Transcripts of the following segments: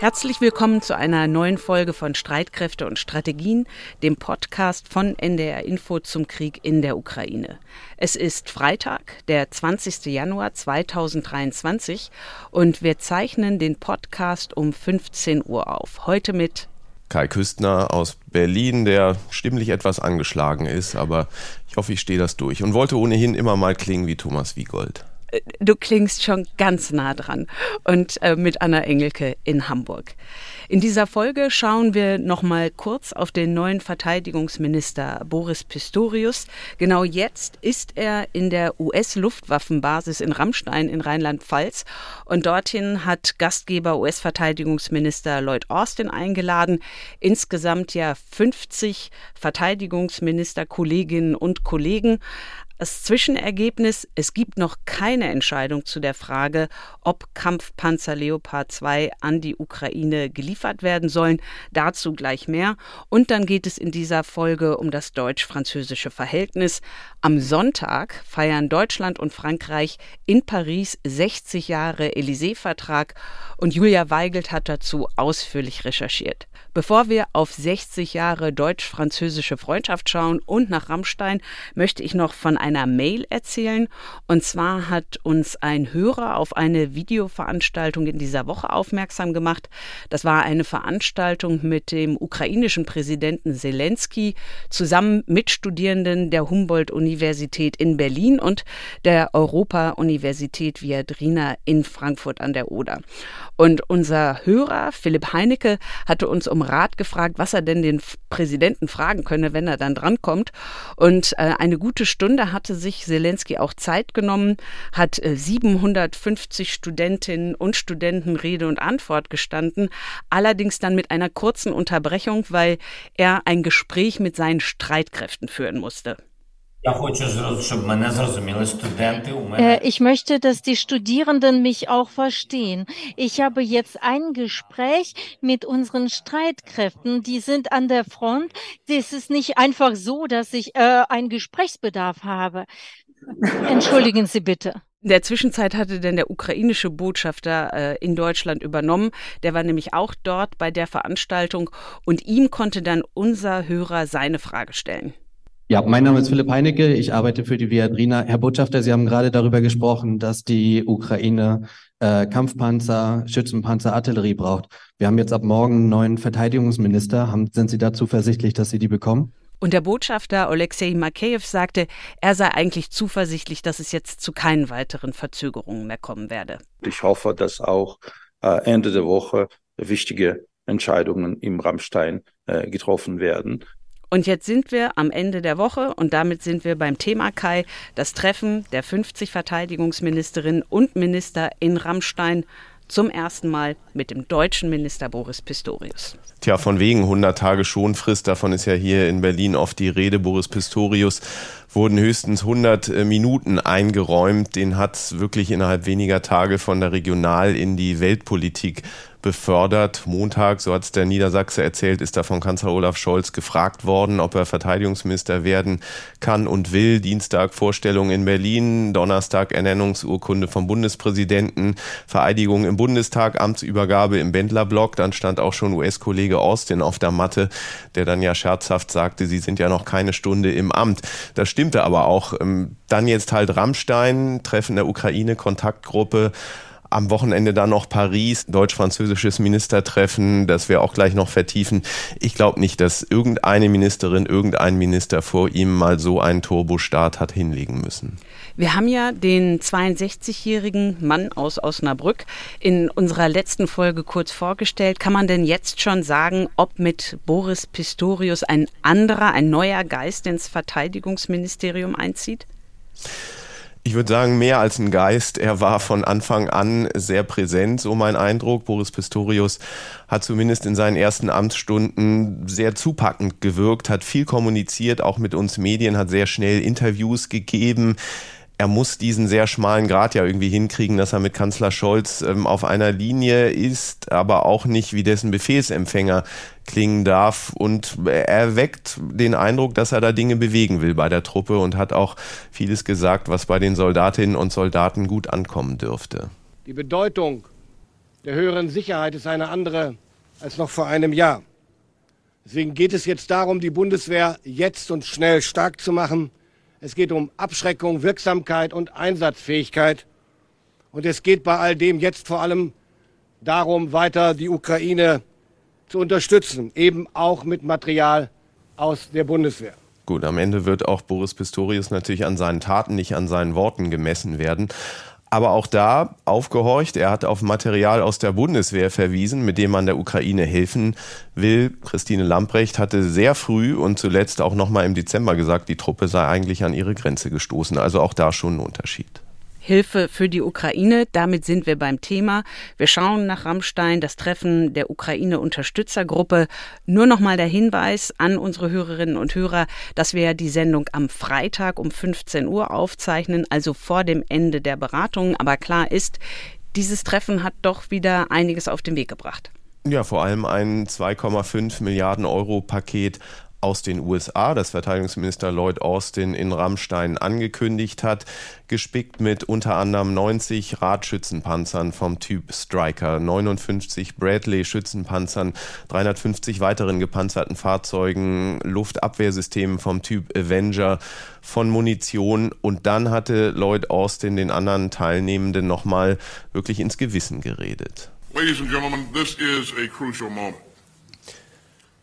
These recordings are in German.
Herzlich willkommen zu einer neuen Folge von Streitkräfte und Strategien, dem Podcast von NDR Info zum Krieg in der Ukraine. Es ist Freitag, der 20. Januar 2023 und wir zeichnen den Podcast um 15 Uhr auf. Heute mit Kai Küstner aus Berlin, der stimmlich etwas angeschlagen ist, aber ich hoffe, ich stehe das durch und wollte ohnehin immer mal klingen wie Thomas Wiegold du klingst schon ganz nah dran und äh, mit Anna Engelke in Hamburg. In dieser Folge schauen wir noch mal kurz auf den neuen Verteidigungsminister Boris Pistorius. Genau jetzt ist er in der US-Luftwaffenbasis in Rammstein in Rheinland-Pfalz und dorthin hat Gastgeber US-Verteidigungsminister Lloyd Austin eingeladen, insgesamt ja 50 Verteidigungsminister Kolleginnen und Kollegen. Das Zwischenergebnis, es gibt noch keine Entscheidung zu der Frage, ob Kampfpanzer Leopard 2 an die Ukraine geliefert werden sollen. Dazu gleich mehr. Und dann geht es in dieser Folge um das deutsch-französische Verhältnis. Am Sonntag feiern Deutschland und Frankreich in Paris 60 Jahre Élysée-Vertrag und Julia Weigelt hat dazu ausführlich recherchiert. Bevor wir auf 60 Jahre deutsch-französische Freundschaft schauen und nach Rammstein, möchte ich noch von einer Mail erzählen. Und zwar hat uns ein Hörer auf eine Videoveranstaltung in dieser Woche aufmerksam gemacht. Das war eine Veranstaltung mit dem ukrainischen Präsidenten Zelensky zusammen mit Studierenden der Humboldt-Universität in Berlin und der Europa-Universität Viadrina in Frankfurt an der Oder. Und unser Hörer Philipp Heinecke hatte uns um Rat gefragt, was er denn den Präsidenten fragen könne, wenn er dann drankommt. Und äh, eine gute Stunde hatte sich Zelensky auch Zeit genommen, hat äh, 750 Studentinnen und Studenten Rede und Antwort gestanden, allerdings dann mit einer kurzen Unterbrechung, weil er ein Gespräch mit seinen Streitkräften führen musste. Ich möchte, dass die Studierenden mich auch verstehen. Ich habe jetzt ein Gespräch mit unseren Streitkräften. Die sind an der Front. Es ist nicht einfach so, dass ich äh, einen Gesprächsbedarf habe. Entschuldigen Sie bitte. In der Zwischenzeit hatte denn der ukrainische Botschafter äh, in Deutschland übernommen. Der war nämlich auch dort bei der Veranstaltung und ihm konnte dann unser Hörer seine Frage stellen. Ja, mein Name ist Philipp Heinecke. Ich arbeite für die Viadrina. Herr Botschafter, Sie haben gerade darüber gesprochen, dass die Ukraine äh, Kampfpanzer, Schützenpanzer, Artillerie braucht. Wir haben jetzt ab morgen einen neuen Verteidigungsminister. Haben, sind Sie da zuversichtlich, dass Sie die bekommen? Und der Botschafter Alexei Makeyev sagte, er sei eigentlich zuversichtlich, dass es jetzt zu keinen weiteren Verzögerungen mehr kommen werde. Ich hoffe, dass auch äh, Ende der Woche wichtige Entscheidungen im Rammstein äh, getroffen werden. Und jetzt sind wir am Ende der Woche und damit sind wir beim Thema Kai, das Treffen der 50 Verteidigungsministerinnen und Minister in Rammstein zum ersten Mal mit dem deutschen Minister Boris Pistorius. Tja, von wegen 100 Tage Schonfrist, davon ist ja hier in Berlin oft die Rede. Boris Pistorius wurden höchstens 100 äh, Minuten eingeräumt. Den hat es wirklich innerhalb weniger Tage von der Regional in die Weltpolitik befördert. Montag, so hat es der Niedersachse erzählt, ist da von Kanzler Olaf Scholz gefragt worden, ob er Verteidigungsminister werden kann und will. Dienstag Vorstellung in Berlin, Donnerstag Ernennungsurkunde vom Bundespräsidenten, Vereidigung im Bundestag, Amtsübergabe im Bändlerblock. Dann stand auch schon US-Kollege Austin auf der Matte, der dann ja scherzhaft sagte, sie sind ja noch keine Stunde im Amt. Das stimmte aber auch. Ähm, dann jetzt halt Rammstein, Treffen der Ukraine-Kontaktgruppe am Wochenende dann noch Paris, deutsch-französisches Ministertreffen, das wir auch gleich noch vertiefen. Ich glaube nicht, dass irgendeine Ministerin, irgendein Minister vor ihm mal so einen Turbostart hat hinlegen müssen. Wir haben ja den 62-jährigen Mann aus Osnabrück in unserer letzten Folge kurz vorgestellt. Kann man denn jetzt schon sagen, ob mit Boris Pistorius ein anderer, ein neuer Geist ins Verteidigungsministerium einzieht? Ich würde sagen, mehr als ein Geist. Er war von Anfang an sehr präsent, so mein Eindruck. Boris Pistorius hat zumindest in seinen ersten Amtsstunden sehr zupackend gewirkt, hat viel kommuniziert, auch mit uns Medien, hat sehr schnell Interviews gegeben er muss diesen sehr schmalen Grad ja irgendwie hinkriegen, dass er mit Kanzler Scholz ähm, auf einer Linie ist, aber auch nicht wie dessen Befehlsempfänger klingen darf. Und er weckt den Eindruck, dass er da Dinge bewegen will bei der Truppe und hat auch vieles gesagt, was bei den Soldatinnen und Soldaten gut ankommen dürfte. Die Bedeutung der höheren Sicherheit ist eine andere als noch vor einem Jahr. Deswegen geht es jetzt darum, die Bundeswehr jetzt und schnell stark zu machen. Es geht um Abschreckung, Wirksamkeit und Einsatzfähigkeit. Und es geht bei all dem jetzt vor allem darum, weiter die Ukraine zu unterstützen, eben auch mit Material aus der Bundeswehr. Gut, am Ende wird auch Boris Pistorius natürlich an seinen Taten, nicht an seinen Worten gemessen werden. Aber auch da aufgehorcht, er hat auf Material aus der Bundeswehr verwiesen, mit dem man der Ukraine helfen will. Christine Lamprecht hatte sehr früh und zuletzt auch nochmal im Dezember gesagt, die Truppe sei eigentlich an ihre Grenze gestoßen. Also auch da schon ein Unterschied. Hilfe für die Ukraine. Damit sind wir beim Thema. Wir schauen nach Rammstein, das Treffen der Ukraine-Unterstützergruppe. Nur noch mal der Hinweis an unsere Hörerinnen und Hörer, dass wir die Sendung am Freitag um 15 Uhr aufzeichnen, also vor dem Ende der Beratungen. Aber klar ist, dieses Treffen hat doch wieder einiges auf den Weg gebracht. Ja, vor allem ein 2,5 Milliarden Euro Paket aus den USA, das Verteidigungsminister Lloyd Austin in Rammstein angekündigt hat, gespickt mit unter anderem 90 Radschützenpanzern vom Typ Striker, 59 Bradley Schützenpanzern, 350 weiteren gepanzerten Fahrzeugen, Luftabwehrsystemen vom Typ Avenger, von Munition und dann hatte Lloyd Austin den anderen Teilnehmenden nochmal wirklich ins Gewissen geredet. Ladies and gentlemen, this is a crucial moment.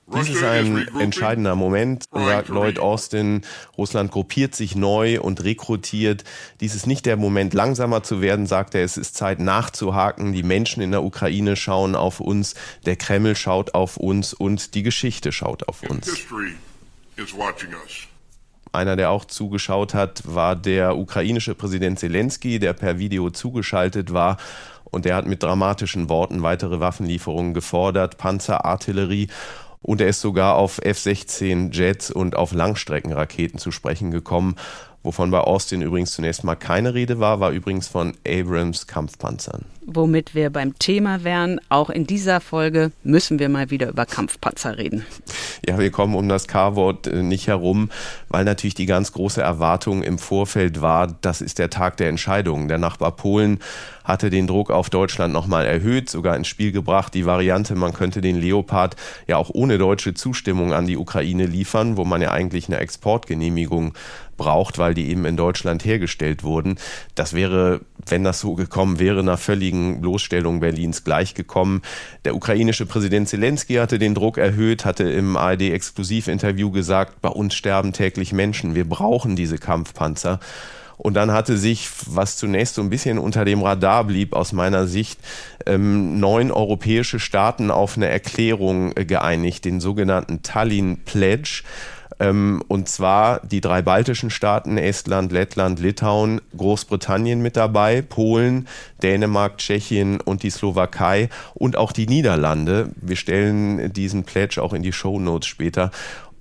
Dies ist ein entscheidender Moment, sagt Lloyd Austin. Russland gruppiert sich neu und rekrutiert. Dies ist nicht der Moment, langsamer zu werden, sagt er. Es ist Zeit nachzuhaken. Die Menschen in der Ukraine schauen auf uns, der Kreml schaut auf uns und die Geschichte schaut auf uns. Einer, der auch zugeschaut hat, war der ukrainische Präsident Zelensky, der per Video zugeschaltet war. Und der hat mit dramatischen Worten weitere Waffenlieferungen gefordert, Panzer, Artillerie und er ist sogar auf F-16 Jets und auf Langstreckenraketen zu sprechen gekommen. Wovon bei Austin übrigens zunächst mal keine Rede war, war übrigens von Abrams Kampfpanzern. Womit wir beim Thema wären, auch in dieser Folge müssen wir mal wieder über Kampfpanzer reden. Ja, wir kommen um das K-Wort äh, nicht herum, weil natürlich die ganz große Erwartung im Vorfeld war, das ist der Tag der Entscheidung. Der Nachbar Polen hatte den Druck auf Deutschland nochmal erhöht, sogar ins Spiel gebracht. Die Variante, man könnte den Leopard ja auch ohne deutsche Zustimmung an die Ukraine liefern, wo man ja eigentlich eine Exportgenehmigung braucht, weil die eben in Deutschland hergestellt wurden. Das wäre, wenn das so gekommen wäre, einer völligen Bloßstellung Berlins gleichgekommen. Der ukrainische Präsident Zelensky hatte den Druck erhöht, hatte im ARD-Exklusivinterview gesagt, bei uns sterben täglich Menschen, wir brauchen diese Kampfpanzer. Und dann hatte sich, was zunächst so ein bisschen unter dem Radar blieb, aus meiner Sicht, ähm, neun europäische Staaten auf eine Erklärung äh, geeinigt, den sogenannten Tallinn Pledge. Ähm, und zwar die drei baltischen Staaten, Estland, Lettland, Litauen, Großbritannien mit dabei, Polen, Dänemark, Tschechien und die Slowakei und auch die Niederlande. Wir stellen diesen Pledge auch in die Show Notes später.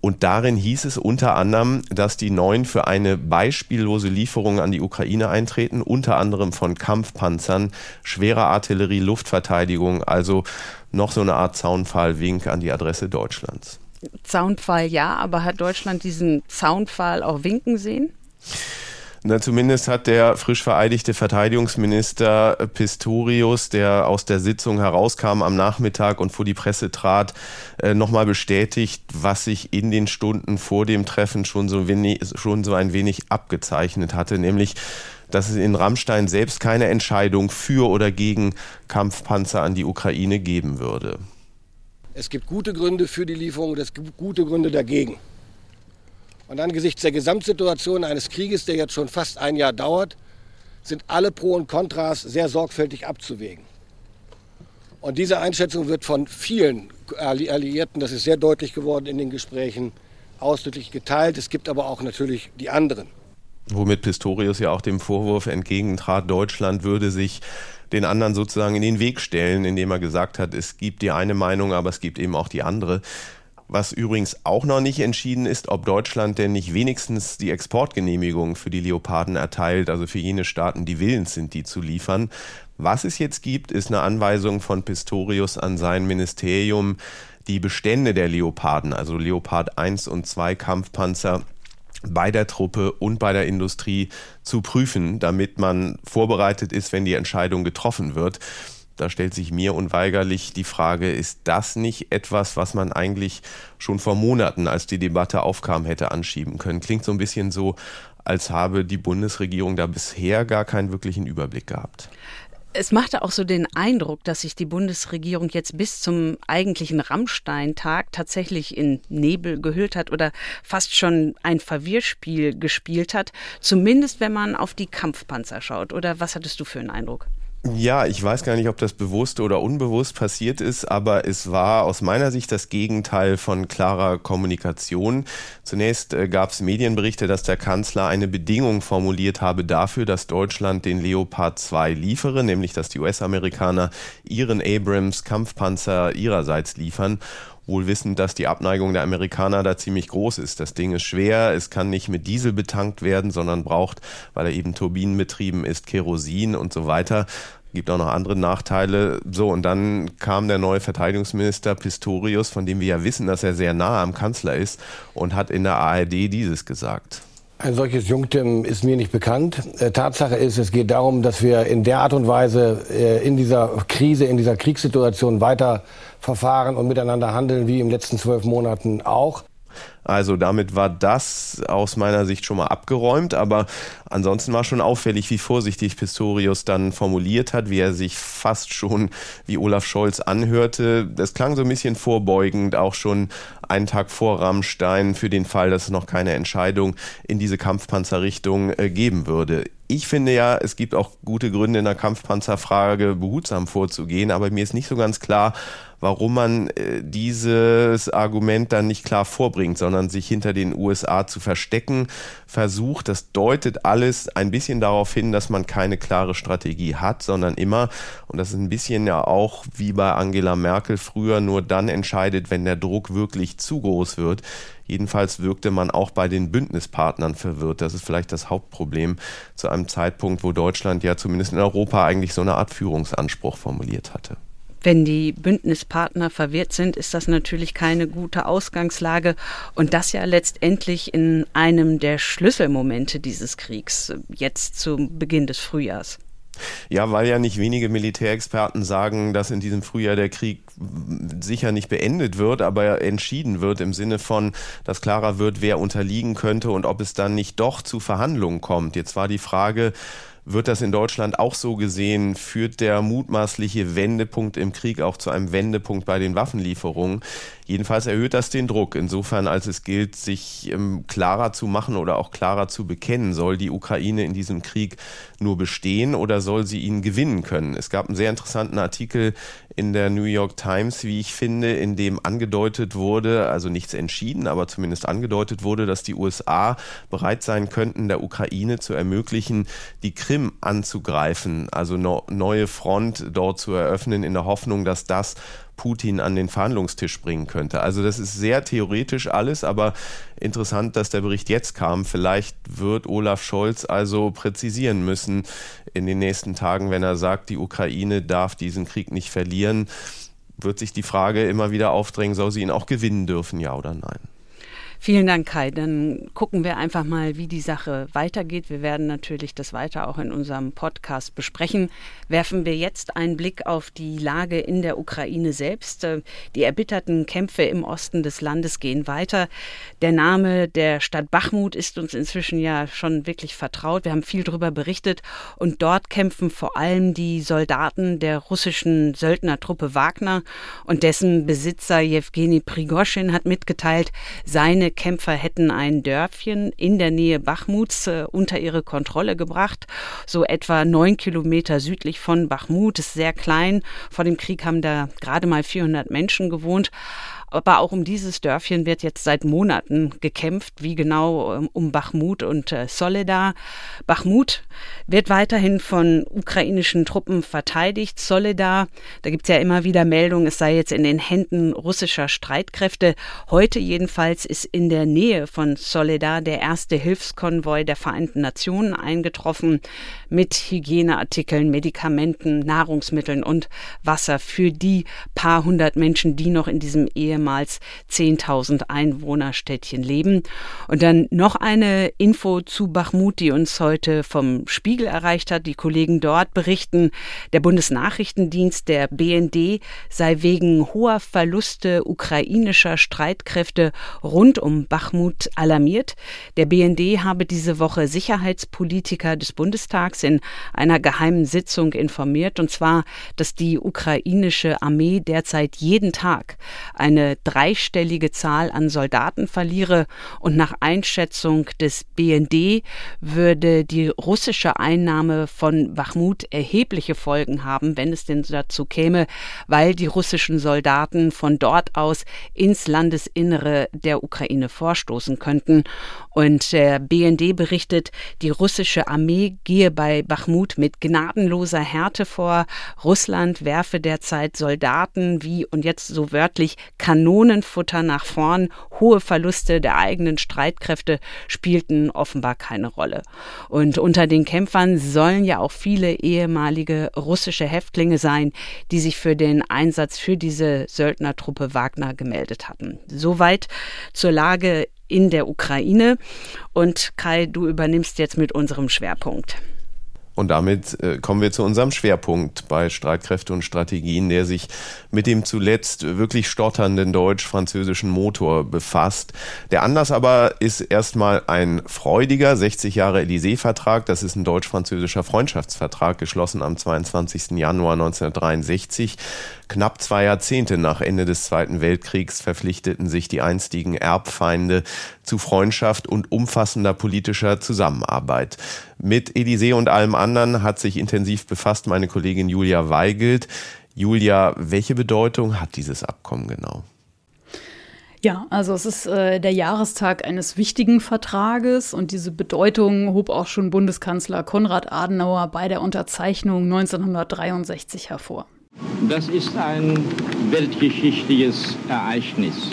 Und darin hieß es unter anderem, dass die Neuen für eine beispiellose Lieferung an die Ukraine eintreten, unter anderem von Kampfpanzern, schwerer Artillerie, Luftverteidigung, also noch so eine Art Zaunpfahlwink an die Adresse Deutschlands. Zaunpfahl ja, aber hat Deutschland diesen Zaunpfahl auch winken sehen? Na, zumindest hat der frisch vereidigte Verteidigungsminister Pistorius, der aus der Sitzung herauskam am Nachmittag und vor die Presse trat, äh, nochmal bestätigt, was sich in den Stunden vor dem Treffen schon so, wenig, schon so ein wenig abgezeichnet hatte, nämlich dass es in Rammstein selbst keine Entscheidung für oder gegen Kampfpanzer an die Ukraine geben würde. Es gibt gute Gründe für die Lieferung und es gibt gute Gründe dagegen. Und angesichts der Gesamtsituation eines Krieges, der jetzt schon fast ein Jahr dauert, sind alle Pro und Kontras sehr sorgfältig abzuwägen. Und diese Einschätzung wird von vielen Alliierten, das ist sehr deutlich geworden in den Gesprächen, ausdrücklich geteilt. Es gibt aber auch natürlich die anderen. Womit Pistorius ja auch dem Vorwurf entgegentrat, Deutschland würde sich den anderen sozusagen in den Weg stellen, indem er gesagt hat, es gibt die eine Meinung, aber es gibt eben auch die andere. Was übrigens auch noch nicht entschieden ist, ob Deutschland denn nicht wenigstens die Exportgenehmigung für die Leoparden erteilt, also für jene Staaten, die willens sind, die zu liefern. Was es jetzt gibt, ist eine Anweisung von Pistorius an sein Ministerium, die Bestände der Leoparden, also Leopard 1 und 2 Kampfpanzer, bei der Truppe und bei der Industrie zu prüfen, damit man vorbereitet ist, wenn die Entscheidung getroffen wird. Da stellt sich mir unweigerlich die Frage, ist das nicht etwas, was man eigentlich schon vor Monaten, als die Debatte aufkam, hätte anschieben können? Klingt so ein bisschen so, als habe die Bundesregierung da bisher gar keinen wirklichen Überblick gehabt. Es machte auch so den Eindruck, dass sich die Bundesregierung jetzt bis zum eigentlichen Rammstein-Tag tatsächlich in Nebel gehüllt hat oder fast schon ein Verwirrspiel gespielt hat. Zumindest wenn man auf die Kampfpanzer schaut. Oder was hattest du für einen Eindruck? Ja, ich weiß gar nicht, ob das bewusst oder unbewusst passiert ist, aber es war aus meiner Sicht das Gegenteil von klarer Kommunikation. Zunächst äh, gab es Medienberichte, dass der Kanzler eine Bedingung formuliert habe dafür, dass Deutschland den Leopard 2 liefere, nämlich dass die US-Amerikaner ihren Abrams Kampfpanzer ihrerseits liefern wohl wissend, dass die Abneigung der Amerikaner da ziemlich groß ist. Das Ding ist schwer, es kann nicht mit Diesel betankt werden, sondern braucht, weil er eben turbinenbetrieben ist, Kerosin und so weiter. Gibt auch noch andere Nachteile. So, und dann kam der neue Verteidigungsminister Pistorius, von dem wir ja wissen, dass er sehr nah am Kanzler ist, und hat in der ARD dieses gesagt. Ein solches Junktim ist mir nicht bekannt. Äh, Tatsache ist, es geht darum, dass wir in der Art und Weise äh, in dieser Krise, in dieser Kriegssituation weiter verfahren und miteinander handeln wie im letzten zwölf Monaten auch. Also damit war das aus meiner Sicht schon mal abgeräumt, aber ansonsten war schon auffällig, wie vorsichtig Pistorius dann formuliert hat, wie er sich fast schon wie Olaf Scholz anhörte. Das klang so ein bisschen vorbeugend, auch schon einen Tag vor Rammstein für den Fall, dass es noch keine Entscheidung in diese Kampfpanzerrichtung äh, geben würde. Ich finde ja, es gibt auch gute Gründe in der Kampfpanzerfrage behutsam vorzugehen, aber mir ist nicht so ganz klar, warum man äh, dieses Argument dann nicht klar vorbringt, sondern sich hinter den USA zu verstecken versucht. Das deutet alles ein bisschen darauf hin, dass man keine klare Strategie hat, sondern immer, und das ist ein bisschen ja auch wie bei Angela Merkel früher, nur dann entscheidet, wenn der Druck wirklich zu groß wird. Jedenfalls wirkte man auch bei den Bündnispartnern verwirrt. Das ist vielleicht das Hauptproblem zu einem Zeitpunkt, wo Deutschland ja zumindest in Europa eigentlich so eine Art Führungsanspruch formuliert hatte. Wenn die Bündnispartner verwirrt sind, ist das natürlich keine gute Ausgangslage und das ja letztendlich in einem der Schlüsselmomente dieses Kriegs, jetzt zu Beginn des Frühjahrs. Ja, weil ja nicht wenige Militärexperten sagen, dass in diesem Frühjahr der Krieg sicher nicht beendet wird, aber entschieden wird im Sinne von, dass klarer wird, wer unterliegen könnte und ob es dann nicht doch zu Verhandlungen kommt. Jetzt war die Frage, wird das in Deutschland auch so gesehen? Führt der mutmaßliche Wendepunkt im Krieg auch zu einem Wendepunkt bei den Waffenlieferungen? Jedenfalls erhöht das den Druck. Insofern, als es gilt, sich ähm, klarer zu machen oder auch klarer zu bekennen, soll die Ukraine in diesem Krieg nur bestehen oder soll sie ihn gewinnen können? Es gab einen sehr interessanten Artikel in der New York Times, wie ich finde, in dem angedeutet wurde, also nichts entschieden, aber zumindest angedeutet wurde, dass die USA bereit sein könnten, der Ukraine zu ermöglichen, die Krim anzugreifen, also eine neue Front dort zu eröffnen, in der Hoffnung, dass das Putin an den Verhandlungstisch bringen könnte. Also das ist sehr theoretisch alles, aber interessant, dass der Bericht jetzt kam. Vielleicht wird Olaf Scholz also präzisieren müssen in den nächsten Tagen, wenn er sagt, die Ukraine darf diesen Krieg nicht verlieren, wird sich die Frage immer wieder aufdrängen, soll sie ihn auch gewinnen dürfen, ja oder nein? Vielen Dank, Kai. Dann gucken wir einfach mal, wie die Sache weitergeht. Wir werden natürlich das weiter auch in unserem Podcast besprechen. Werfen wir jetzt einen Blick auf die Lage in der Ukraine selbst. Die erbitterten Kämpfe im Osten des Landes gehen weiter. Der Name der Stadt Bachmut ist uns inzwischen ja schon wirklich vertraut. Wir haben viel darüber berichtet. Und dort kämpfen vor allem die Soldaten der russischen Söldnertruppe Wagner und dessen Besitzer Jewgeni Prigoschin hat mitgeteilt, seine Kämpfer hätten ein Dörfchen in der Nähe Bachmuts äh, unter ihre Kontrolle gebracht, so etwa neun Kilometer südlich von Bachmut, ist sehr klein. Vor dem Krieg haben da gerade mal 400 Menschen gewohnt. Aber auch um dieses Dörfchen wird jetzt seit Monaten gekämpft, wie genau ähm, um Bachmut und äh, Soledar. Bachmut wird weiterhin von ukrainischen Truppen verteidigt. Soledar, da gibt es ja immer wieder Meldungen, es sei jetzt in den Händen russischer Streitkräfte. Heute jedenfalls ist in der Nähe von Soledar der erste Hilfskonvoi der Vereinten Nationen eingetroffen mit Hygieneartikeln, Medikamenten, Nahrungsmitteln und Wasser für die paar hundert Menschen, die noch in diesem ehemaligen ehemals 10.000 Einwohnerstädtchen leben. Und dann noch eine Info zu Bachmut, die uns heute vom Spiegel erreicht hat. Die Kollegen dort berichten, der Bundesnachrichtendienst der BND sei wegen hoher Verluste ukrainischer Streitkräfte rund um Bachmut alarmiert. Der BND habe diese Woche Sicherheitspolitiker des Bundestags in einer geheimen Sitzung informiert, und zwar, dass die ukrainische Armee derzeit jeden Tag eine dreistellige Zahl an Soldaten verliere und nach Einschätzung des BND würde die russische Einnahme von Bachmut erhebliche Folgen haben, wenn es denn dazu käme, weil die russischen Soldaten von dort aus ins Landesinnere der Ukraine vorstoßen könnten. Und der BND berichtet, die russische Armee gehe bei Bachmut mit gnadenloser Härte vor. Russland werfe derzeit Soldaten wie, und jetzt so wörtlich, Kanonenfutter nach vorn. Hohe Verluste der eigenen Streitkräfte spielten offenbar keine Rolle. Und unter den Kämpfern sollen ja auch viele ehemalige russische Häftlinge sein, die sich für den Einsatz für diese Söldnertruppe Wagner gemeldet hatten. Soweit zur Lage in der Ukraine. Und Kai, du übernimmst jetzt mit unserem Schwerpunkt. Und damit äh, kommen wir zu unserem Schwerpunkt bei Streitkräfte und Strategien, der sich mit dem zuletzt wirklich stotternden deutsch-französischen Motor befasst. Der Anlass aber ist erstmal ein freudiger 60 Jahre Élysée-Vertrag. Das ist ein deutsch-französischer Freundschaftsvertrag, geschlossen am 22. Januar 1963. Knapp zwei Jahrzehnte nach Ende des Zweiten Weltkriegs verpflichteten sich die einstigen Erbfeinde zu Freundschaft und umfassender politischer Zusammenarbeit. Mit Elysée und allem anderen hat sich intensiv befasst meine Kollegin Julia Weigelt. Julia, welche Bedeutung hat dieses Abkommen genau? Ja, also es ist äh, der Jahrestag eines wichtigen Vertrages und diese Bedeutung hob auch schon Bundeskanzler Konrad Adenauer bei der Unterzeichnung 1963 hervor. Das ist ein weltgeschichtliches Ereignis.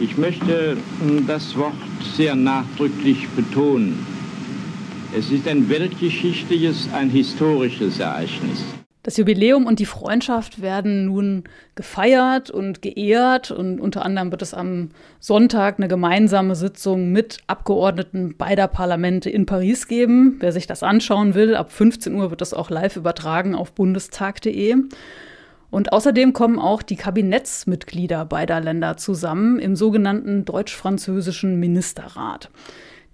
Ich möchte hm, das Wort sehr nachdrücklich betonen. Es ist ein weltgeschichtliches, ein historisches Ereignis. Das Jubiläum und die Freundschaft werden nun gefeiert und geehrt und unter anderem wird es am Sonntag eine gemeinsame Sitzung mit Abgeordneten beider Parlamente in Paris geben. Wer sich das anschauen will, ab 15 Uhr wird das auch live übertragen auf bundestag.de. Und außerdem kommen auch die Kabinettsmitglieder beider Länder zusammen im sogenannten deutsch-französischen Ministerrat.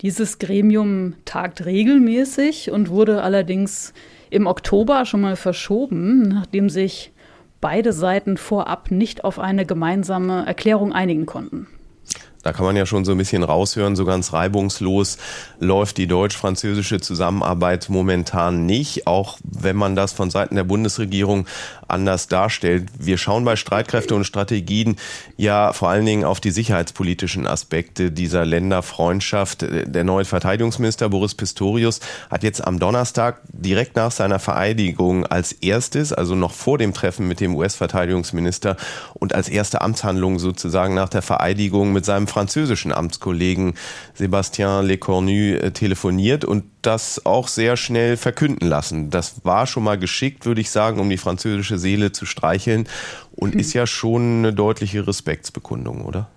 Dieses Gremium tagt regelmäßig und wurde allerdings im Oktober schon mal verschoben, nachdem sich beide Seiten vorab nicht auf eine gemeinsame Erklärung einigen konnten. Da kann man ja schon so ein bisschen raushören, so ganz reibungslos läuft die deutsch-französische Zusammenarbeit momentan nicht, auch wenn man das von Seiten der Bundesregierung anders darstellt. Wir schauen bei Streitkräfte und Strategien ja vor allen Dingen auf die sicherheitspolitischen Aspekte dieser Länderfreundschaft. Der neue Verteidigungsminister Boris Pistorius hat jetzt am Donnerstag direkt nach seiner Vereidigung als erstes, also noch vor dem Treffen mit dem US-Verteidigungsminister und als erste Amtshandlung sozusagen nach der Vereidigung mit seinem französischen Amtskollegen Sébastien Lecornu äh, telefoniert und das auch sehr schnell verkünden lassen. Das war schon mal geschickt, würde ich sagen, um die französische Seele zu streicheln und hm. ist ja schon eine deutliche Respektsbekundung, oder?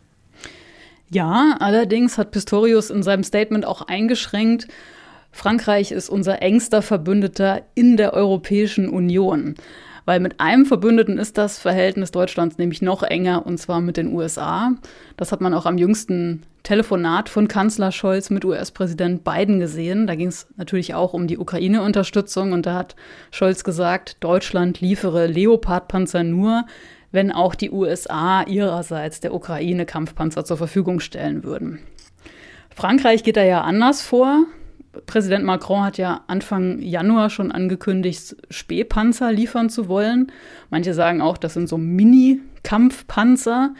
Ja, allerdings hat Pistorius in seinem Statement auch eingeschränkt, Frankreich ist unser engster Verbündeter in der Europäischen Union. Weil mit einem Verbündeten ist das Verhältnis Deutschlands nämlich noch enger, und zwar mit den USA. Das hat man auch am jüngsten Telefonat von Kanzler Scholz mit US-Präsident Biden gesehen. Da ging es natürlich auch um die Ukraine-Unterstützung und da hat Scholz gesagt, Deutschland liefere Leopard-Panzer nur, wenn auch die USA ihrerseits der Ukraine Kampfpanzer zur Verfügung stellen würden. Frankreich geht da ja anders vor. Präsident Macron hat ja Anfang Januar schon angekündigt, Spähpanzer liefern zu wollen. Manche sagen auch, das sind so Mini-Kampfpanzer.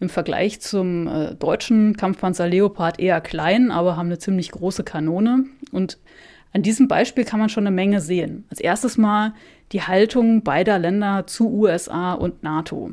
Im Vergleich zum äh, deutschen Kampfpanzer Leopard eher klein, aber haben eine ziemlich große Kanone. Und an diesem Beispiel kann man schon eine Menge sehen. Als erstes mal die Haltung beider Länder zu USA und NATO.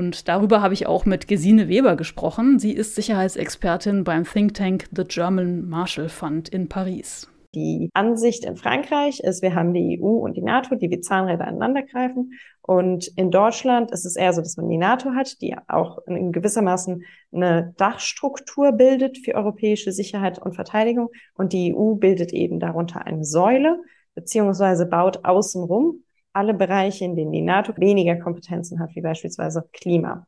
Und darüber habe ich auch mit Gesine Weber gesprochen. Sie ist Sicherheitsexpertin beim Think Tank The German Marshall Fund in Paris. Die Ansicht in Frankreich ist, wir haben die EU und die NATO, die wie Zahnräder aneinandergreifen. Und in Deutschland ist es eher so, dass man die NATO hat, die auch in gewissermaßen eine Dachstruktur bildet für europäische Sicherheit und Verteidigung. Und die EU bildet eben darunter eine Säule, beziehungsweise baut außenrum alle Bereiche, in denen die NATO weniger Kompetenzen hat, wie beispielsweise Klima.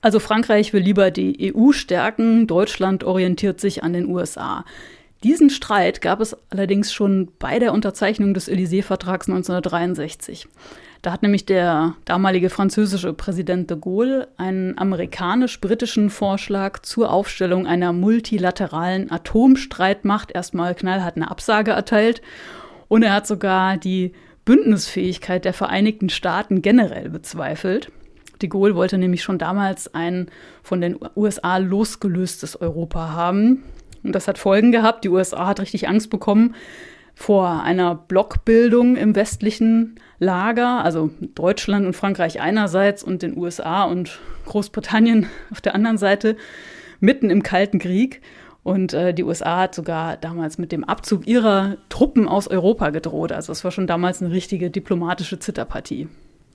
Also Frankreich will lieber die EU stärken, Deutschland orientiert sich an den USA. Diesen Streit gab es allerdings schon bei der Unterzeichnung des Élysée-Vertrags 1963. Da hat nämlich der damalige französische Präsident de Gaulle einen amerikanisch-britischen Vorschlag zur Aufstellung einer multilateralen Atomstreitmacht erstmal knallhart eine Absage erteilt. Und er hat sogar die Bündnisfähigkeit der Vereinigten Staaten generell bezweifelt. De Gaulle wollte nämlich schon damals ein von den USA losgelöstes Europa haben. Und das hat Folgen gehabt. Die USA hat richtig Angst bekommen vor einer Blockbildung im westlichen Lager, also Deutschland und Frankreich einerseits und den USA und Großbritannien auf der anderen Seite, mitten im Kalten Krieg. Und äh, die USA hat sogar damals mit dem Abzug ihrer Truppen aus Europa gedroht. Also es war schon damals eine richtige diplomatische Zitterpartie.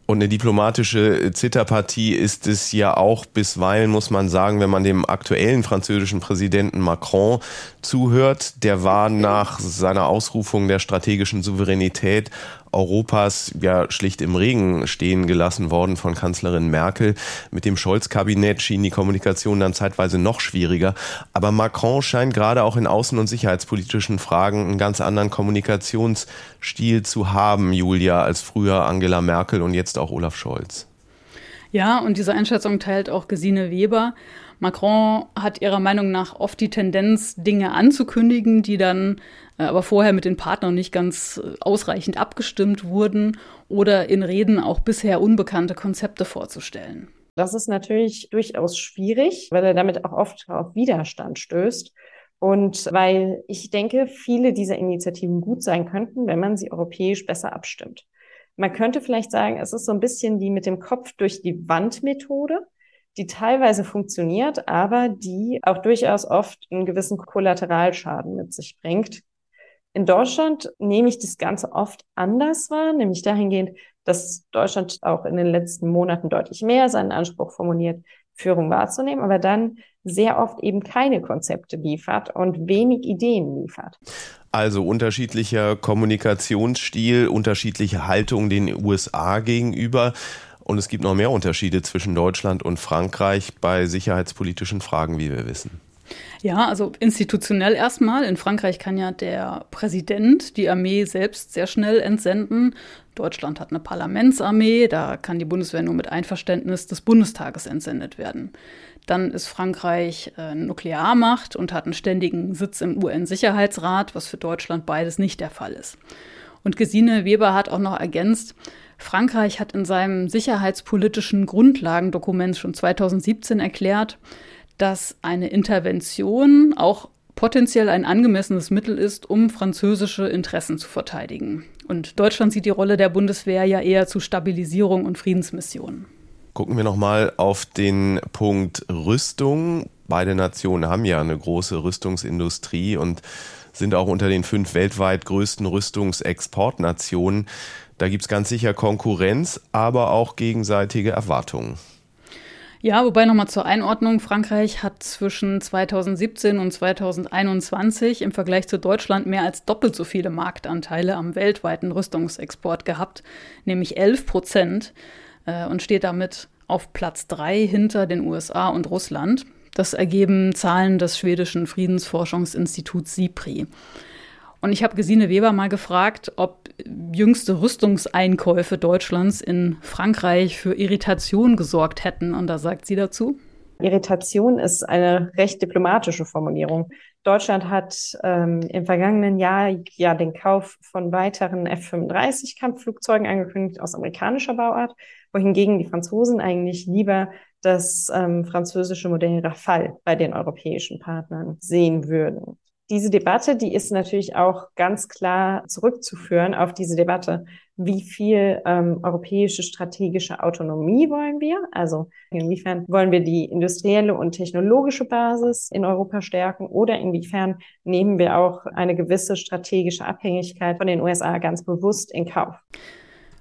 Und eine diplomatische Zitterpartie ist es ja auch bisweilen, muss man sagen, wenn man dem aktuellen französischen Präsidenten Macron zuhört. Der war nach seiner Ausrufung der strategischen Souveränität Europas ja schlicht im Regen stehen gelassen worden von Kanzlerin Merkel. Mit dem Scholz-Kabinett schien die Kommunikation dann zeitweise noch schwieriger. Aber Macron scheint gerade auch in außen- und sicherheitspolitischen Fragen einen ganz anderen Kommunikationsstil zu haben, Julia, als früher Angela Merkel und jetzt auch Olaf Scholz. Ja, und diese Einschätzung teilt auch Gesine Weber. Macron hat ihrer Meinung nach oft die Tendenz, Dinge anzukündigen, die dann äh, aber vorher mit den Partnern nicht ganz äh, ausreichend abgestimmt wurden oder in Reden auch bisher unbekannte Konzepte vorzustellen. Das ist natürlich durchaus schwierig, weil er damit auch oft auf Widerstand stößt. Und weil ich denke, viele dieser Initiativen gut sein könnten, wenn man sie europäisch besser abstimmt. Man könnte vielleicht sagen, es ist so ein bisschen die mit dem Kopf durch die Wand Methode, die teilweise funktioniert, aber die auch durchaus oft einen gewissen Kollateralschaden mit sich bringt. In Deutschland nehme ich das Ganze oft anders wahr, nämlich dahingehend, dass Deutschland auch in den letzten Monaten deutlich mehr seinen Anspruch formuliert, Führung wahrzunehmen, aber dann sehr oft eben keine Konzepte liefert und wenig Ideen liefert. Also unterschiedlicher Kommunikationsstil, unterschiedliche Haltung den USA gegenüber. Und es gibt noch mehr Unterschiede zwischen Deutschland und Frankreich bei sicherheitspolitischen Fragen, wie wir wissen. Ja, also institutionell erstmal. In Frankreich kann ja der Präsident die Armee selbst sehr schnell entsenden. Deutschland hat eine Parlamentsarmee, da kann die Bundeswehr nur mit Einverständnis des Bundestages entsendet werden. Dann ist Frankreich äh, Nuklearmacht und hat einen ständigen Sitz im UN-Sicherheitsrat, was für Deutschland beides nicht der Fall ist. Und Gesine Weber hat auch noch ergänzt, Frankreich hat in seinem sicherheitspolitischen Grundlagendokument schon 2017 erklärt, dass eine Intervention auch potenziell ein angemessenes Mittel ist, um französische Interessen zu verteidigen. Und Deutschland sieht die Rolle der Bundeswehr ja eher zu Stabilisierung und Friedensmissionen. Gucken wir nochmal auf den Punkt Rüstung. Beide Nationen haben ja eine große Rüstungsindustrie und sind auch unter den fünf weltweit größten Rüstungsexportnationen. Da gibt es ganz sicher Konkurrenz, aber auch gegenseitige Erwartungen. Ja, wobei nochmal zur Einordnung, Frankreich hat zwischen 2017 und 2021 im Vergleich zu Deutschland mehr als doppelt so viele Marktanteile am weltweiten Rüstungsexport gehabt, nämlich 11 Prozent äh, und steht damit auf Platz drei hinter den USA und Russland. Das ergeben Zahlen des schwedischen Friedensforschungsinstituts SIPRI. Und ich habe Gesine Weber mal gefragt, ob jüngste Rüstungseinkäufe Deutschlands in Frankreich für Irritation gesorgt hätten. Und da sagt sie dazu. Irritation ist eine recht diplomatische Formulierung. Deutschland hat ähm, im vergangenen Jahr ja den Kauf von weiteren F-35 Kampfflugzeugen angekündigt aus amerikanischer Bauart, wohingegen die Franzosen eigentlich lieber das ähm, französische Modell Rafale bei den europäischen Partnern sehen würden. Diese Debatte, die ist natürlich auch ganz klar zurückzuführen auf diese Debatte, wie viel ähm, europäische strategische Autonomie wollen wir? Also inwiefern wollen wir die industrielle und technologische Basis in Europa stärken oder inwiefern nehmen wir auch eine gewisse strategische Abhängigkeit von den USA ganz bewusst in Kauf?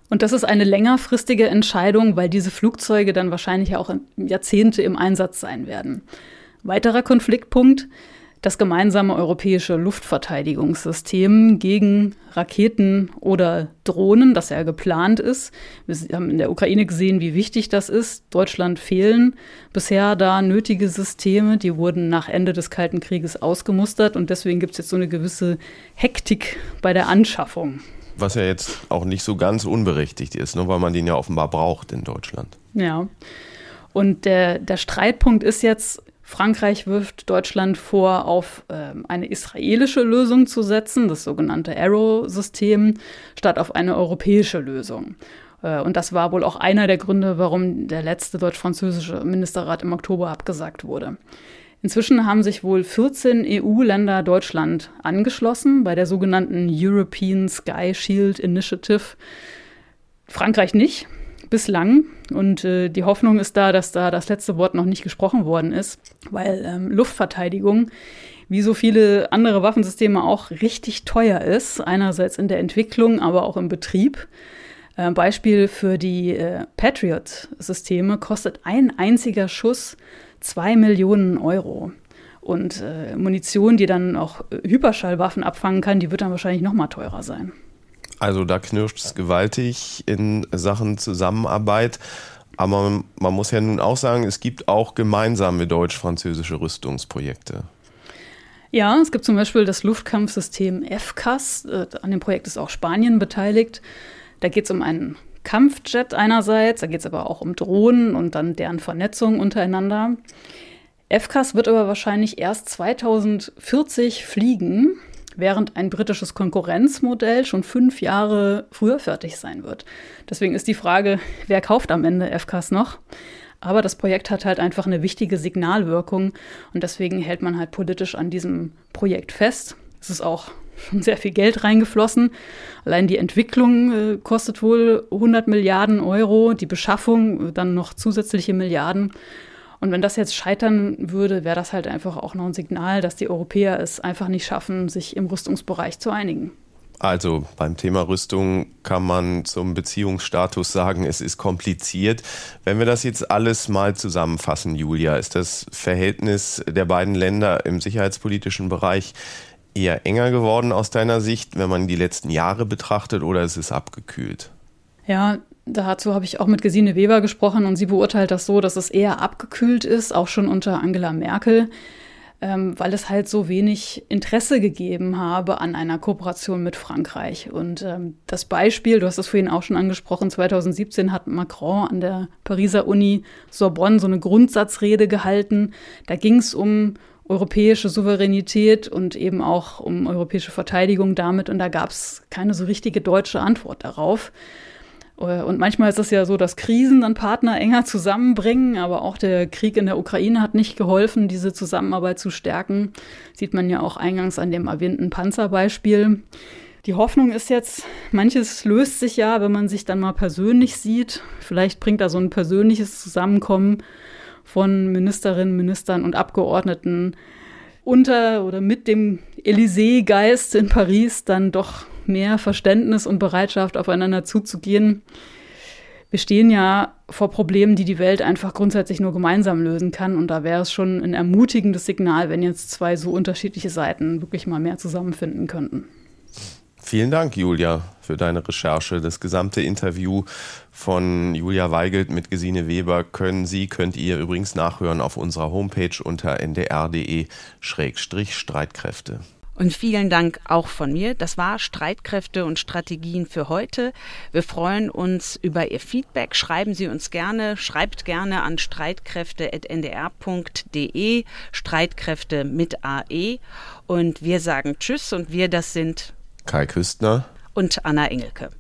Und das ist eine längerfristige Entscheidung, weil diese Flugzeuge dann wahrscheinlich auch Jahrzehnte im Einsatz sein werden. Weiterer Konfliktpunkt, das gemeinsame europäische Luftverteidigungssystem gegen Raketen oder Drohnen, das ja geplant ist. Wir haben in der Ukraine gesehen, wie wichtig das ist. Deutschland fehlen bisher da nötige Systeme. Die wurden nach Ende des Kalten Krieges ausgemustert und deswegen gibt es jetzt so eine gewisse Hektik bei der Anschaffung. Was ja jetzt auch nicht so ganz unberechtigt ist, nur weil man den ja offenbar braucht in Deutschland. Ja. Und der, der Streitpunkt ist jetzt, Frankreich wirft Deutschland vor, auf äh, eine israelische Lösung zu setzen, das sogenannte Arrow-System, statt auf eine europäische Lösung. Äh, und das war wohl auch einer der Gründe, warum der letzte deutsch-französische Ministerrat im Oktober abgesagt wurde. Inzwischen haben sich wohl 14 EU-Länder Deutschland angeschlossen bei der sogenannten European Sky Shield Initiative. Frankreich nicht bislang. Und äh, die Hoffnung ist da, dass da das letzte Wort noch nicht gesprochen worden ist, weil ähm, Luftverteidigung wie so viele andere Waffensysteme auch richtig teuer ist. Einerseits in der Entwicklung, aber auch im Betrieb. Äh, Beispiel für die äh, Patriot-Systeme kostet ein einziger Schuss zwei Millionen Euro. Und äh, Munition, die dann auch Hyperschallwaffen abfangen kann, die wird dann wahrscheinlich noch mal teurer sein. Also da knirscht es gewaltig in Sachen Zusammenarbeit. Aber man muss ja nun auch sagen, es gibt auch gemeinsame deutsch-französische Rüstungsprojekte. Ja, es gibt zum Beispiel das Luftkampfsystem FCAS. Äh, an dem Projekt ist auch Spanien beteiligt. Da geht es um einen Kampfjet einerseits, da geht es aber auch um Drohnen und dann deren Vernetzung untereinander. FCAS wird aber wahrscheinlich erst 2040 fliegen während ein britisches Konkurrenzmodell schon fünf Jahre früher fertig sein wird. Deswegen ist die Frage, wer kauft am Ende FCAS noch? Aber das Projekt hat halt einfach eine wichtige Signalwirkung und deswegen hält man halt politisch an diesem Projekt fest. Es ist auch schon sehr viel Geld reingeflossen. Allein die Entwicklung äh, kostet wohl 100 Milliarden Euro, die Beschaffung äh, dann noch zusätzliche Milliarden. Und wenn das jetzt scheitern würde, wäre das halt einfach auch noch ein Signal, dass die Europäer es einfach nicht schaffen, sich im Rüstungsbereich zu einigen. Also beim Thema Rüstung kann man zum Beziehungsstatus sagen, es ist kompliziert. Wenn wir das jetzt alles mal zusammenfassen, Julia, ist das Verhältnis der beiden Länder im sicherheitspolitischen Bereich eher enger geworden aus deiner Sicht, wenn man die letzten Jahre betrachtet, oder ist es abgekühlt? Ja, Dazu habe ich auch mit Gesine Weber gesprochen und sie beurteilt das so, dass es eher abgekühlt ist, auch schon unter Angela Merkel, ähm, weil es halt so wenig Interesse gegeben habe an einer Kooperation mit Frankreich. Und ähm, das Beispiel, du hast es vorhin auch schon angesprochen, 2017 hat Macron an der Pariser Uni Sorbonne so eine Grundsatzrede gehalten. Da ging es um europäische Souveränität und eben auch um europäische Verteidigung damit. Und da gab es keine so richtige deutsche Antwort darauf. Äh, und manchmal ist es ja so, dass Krisen dann Partner enger zusammenbringen, aber auch der Krieg in der Ukraine hat nicht geholfen, diese Zusammenarbeit zu stärken. Sieht man ja auch eingangs an dem erwähnten Panzerbeispiel. Die Hoffnung ist jetzt, manches löst sich ja, wenn man sich dann mal persönlich sieht. Vielleicht bringt da so ein persönliches Zusammenkommen von Ministerinnen, Ministern und Abgeordneten unter oder mit dem Élysée-Geist in Paris dann doch mehr Verständnis und Bereitschaft, aufeinander zuzugehen. Wir stehen ja vor Problemen, die die Welt einfach grundsätzlich nur gemeinsam lösen kann. Und da wäre es schon ein ermutigendes Signal, wenn jetzt zwei so unterschiedliche Seiten wirklich mal mehr zusammenfinden könnten. Vielen Dank, Julia, für deine Recherche. Das gesamte Interview von Julia Weigelt mit Gesine Weber können Sie, könnt ihr übrigens nachhören auf unserer Homepage unter ndr.de-streitkräfte. Und vielen Dank auch von mir. Das war Streitkräfte und Strategien für heute. Wir freuen uns über Ihr Feedback. Schreiben Sie uns gerne, schreibt gerne an streitkräfte.ndr.de, Streitkräfte mit AE. Und wir sagen Tschüss und wir, das sind Kai Küstner und Anna Engelke.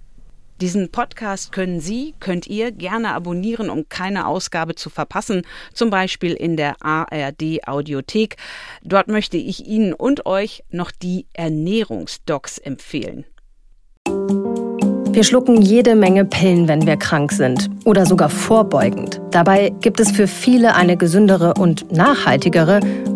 Diesen Podcast können Sie, könnt ihr gerne abonnieren, um keine Ausgabe zu verpassen, zum Beispiel in der ARD Audiothek. Dort möchte ich Ihnen und euch noch die Ernährungsdocs empfehlen. Wir schlucken jede Menge Pillen, wenn wir krank sind oder sogar vorbeugend. Dabei gibt es für viele eine gesündere und nachhaltigere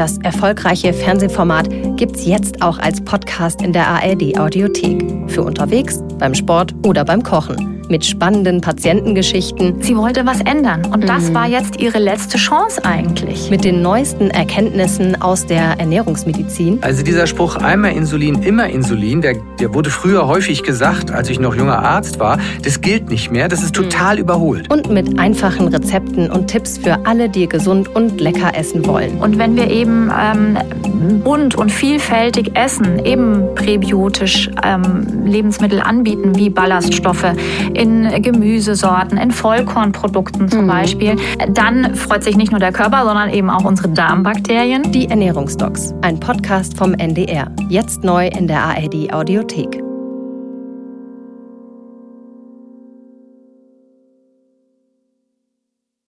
das erfolgreiche Fernsehformat gibt's jetzt auch als Podcast in der ARD Audiothek. Für unterwegs, beim Sport oder beim Kochen mit spannenden Patientengeschichten. Sie wollte was ändern und das mhm. war jetzt ihre letzte Chance eigentlich. Mit den neuesten Erkenntnissen aus der Ernährungsmedizin. Also dieser Spruch einmal Insulin, immer Insulin, der, der wurde früher häufig gesagt, als ich noch junger Arzt war. Das gilt nicht mehr, das ist total mhm. überholt. Und mit einfachen Rezepten und Tipps für alle, die gesund und lecker essen wollen. Und wenn wir eben ähm, bunt und vielfältig essen, eben präbiotisch ähm, Lebensmittel anbieten, wie Ballaststoffe, in Gemüsesorten, in Vollkornprodukten zum mhm. Beispiel, dann freut sich nicht nur der Körper, sondern eben auch unsere Darmbakterien. Die Ernährungsdocs, ein Podcast vom NDR. Jetzt neu in der ARD Audiothek.